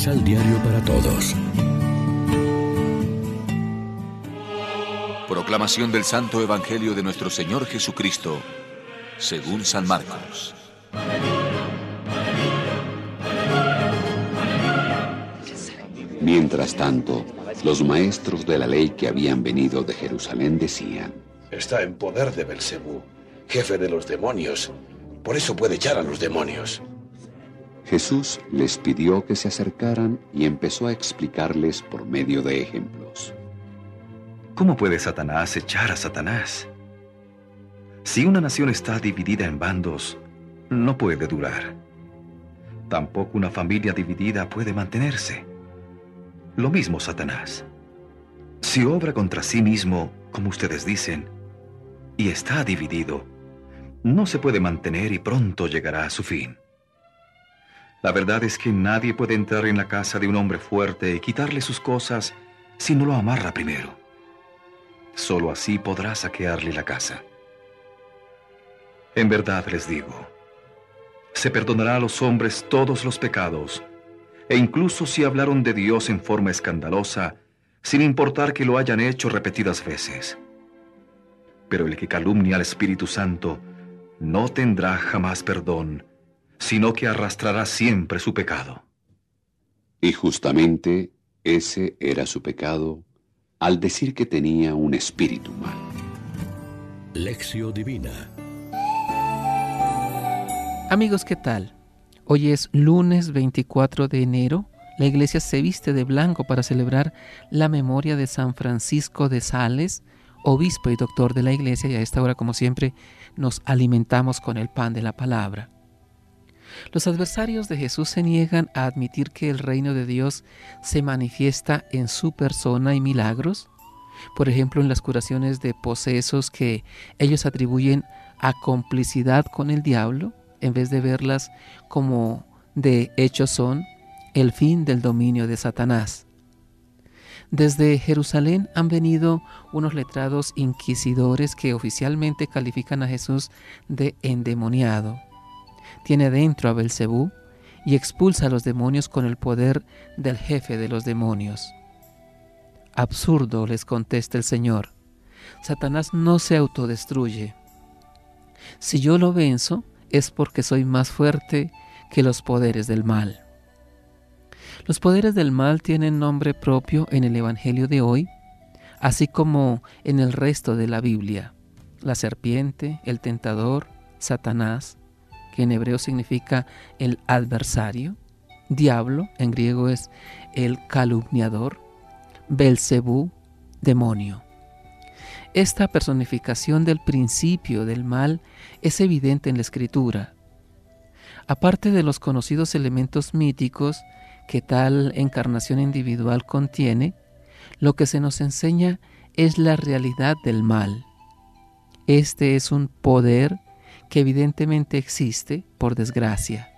Misal Diario para Todos. Proclamación del Santo Evangelio de nuestro Señor Jesucristo, según San Marcos. Mientras tanto, los maestros de la ley que habían venido de Jerusalén decían: Está en poder de Belcebú, jefe de los demonios. Por eso puede echar a los demonios. Jesús les pidió que se acercaran y empezó a explicarles por medio de ejemplos. ¿Cómo puede Satanás echar a Satanás? Si una nación está dividida en bandos, no puede durar. Tampoco una familia dividida puede mantenerse. Lo mismo Satanás. Si obra contra sí mismo, como ustedes dicen, y está dividido, no se puede mantener y pronto llegará a su fin. La verdad es que nadie puede entrar en la casa de un hombre fuerte y quitarle sus cosas si no lo amarra primero. Solo así podrá saquearle la casa. En verdad les digo, se perdonará a los hombres todos los pecados, e incluso si hablaron de Dios en forma escandalosa, sin importar que lo hayan hecho repetidas veces. Pero el que calumnia al Espíritu Santo no tendrá jamás perdón, sino que arrastrará siempre su pecado. Y justamente ese era su pecado al decir que tenía un espíritu mal. Lección Divina Amigos, ¿qué tal? Hoy es lunes 24 de enero. La iglesia se viste de blanco para celebrar la memoria de San Francisco de Sales, obispo y doctor de la iglesia, y a esta hora, como siempre, nos alimentamos con el pan de la palabra. Los adversarios de Jesús se niegan a admitir que el reino de Dios se manifiesta en su persona y milagros, por ejemplo en las curaciones de posesos que ellos atribuyen a complicidad con el diablo, en vez de verlas como de hecho son el fin del dominio de Satanás. Desde Jerusalén han venido unos letrados inquisidores que oficialmente califican a Jesús de endemoniado tiene dentro a Belcebú y expulsa a los demonios con el poder del jefe de los demonios. Absurdo, les contesta el Señor. Satanás no se autodestruye. Si yo lo venzo, es porque soy más fuerte que los poderes del mal. Los poderes del mal tienen nombre propio en el Evangelio de hoy, así como en el resto de la Biblia. La serpiente, el tentador, Satanás, que en hebreo significa el adversario, diablo, en griego es el calumniador, Belcebú, demonio. Esta personificación del principio del mal es evidente en la escritura. Aparte de los conocidos elementos míticos que tal encarnación individual contiene, lo que se nos enseña es la realidad del mal. Este es un poder que evidentemente existe, por desgracia.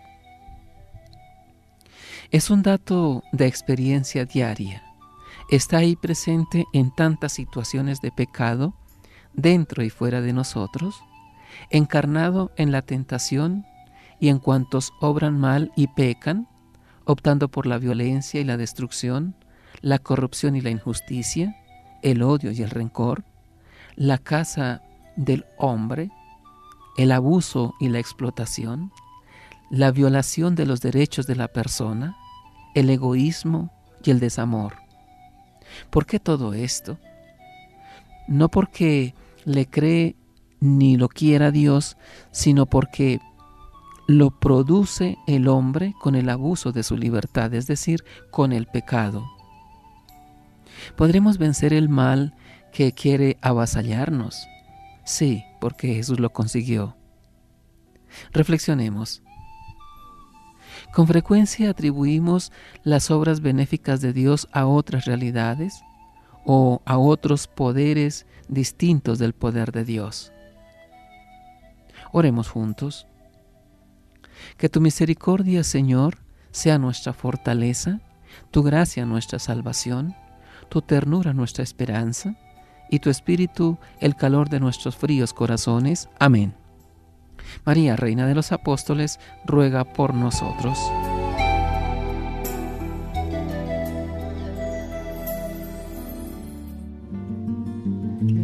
Es un dato de experiencia diaria. Está ahí presente en tantas situaciones de pecado, dentro y fuera de nosotros, encarnado en la tentación y en cuantos obran mal y pecan, optando por la violencia y la destrucción, la corrupción y la injusticia, el odio y el rencor, la casa del hombre, el abuso y la explotación, la violación de los derechos de la persona, el egoísmo y el desamor. ¿Por qué todo esto? No porque le cree ni lo quiera Dios, sino porque lo produce el hombre con el abuso de su libertad, es decir, con el pecado. ¿Podremos vencer el mal que quiere avasallarnos? Sí, porque Jesús lo consiguió. Reflexionemos. Con frecuencia atribuimos las obras benéficas de Dios a otras realidades o a otros poderes distintos del poder de Dios. Oremos juntos. Que tu misericordia, Señor, sea nuestra fortaleza, tu gracia nuestra salvación, tu ternura nuestra esperanza, y tu Espíritu el calor de nuestros fríos corazones. Amén. María, Reina de los Apóstoles, ruega por nosotros.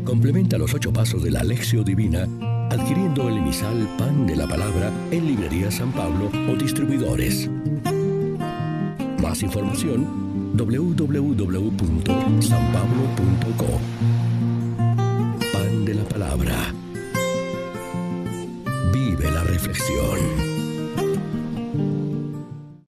Complementa los ocho pasos de la Alexio Divina adquiriendo el emisal Pan de la Palabra en Librería San Pablo o distribuidores. Más información www.sanpablo.co Vive la reflexión.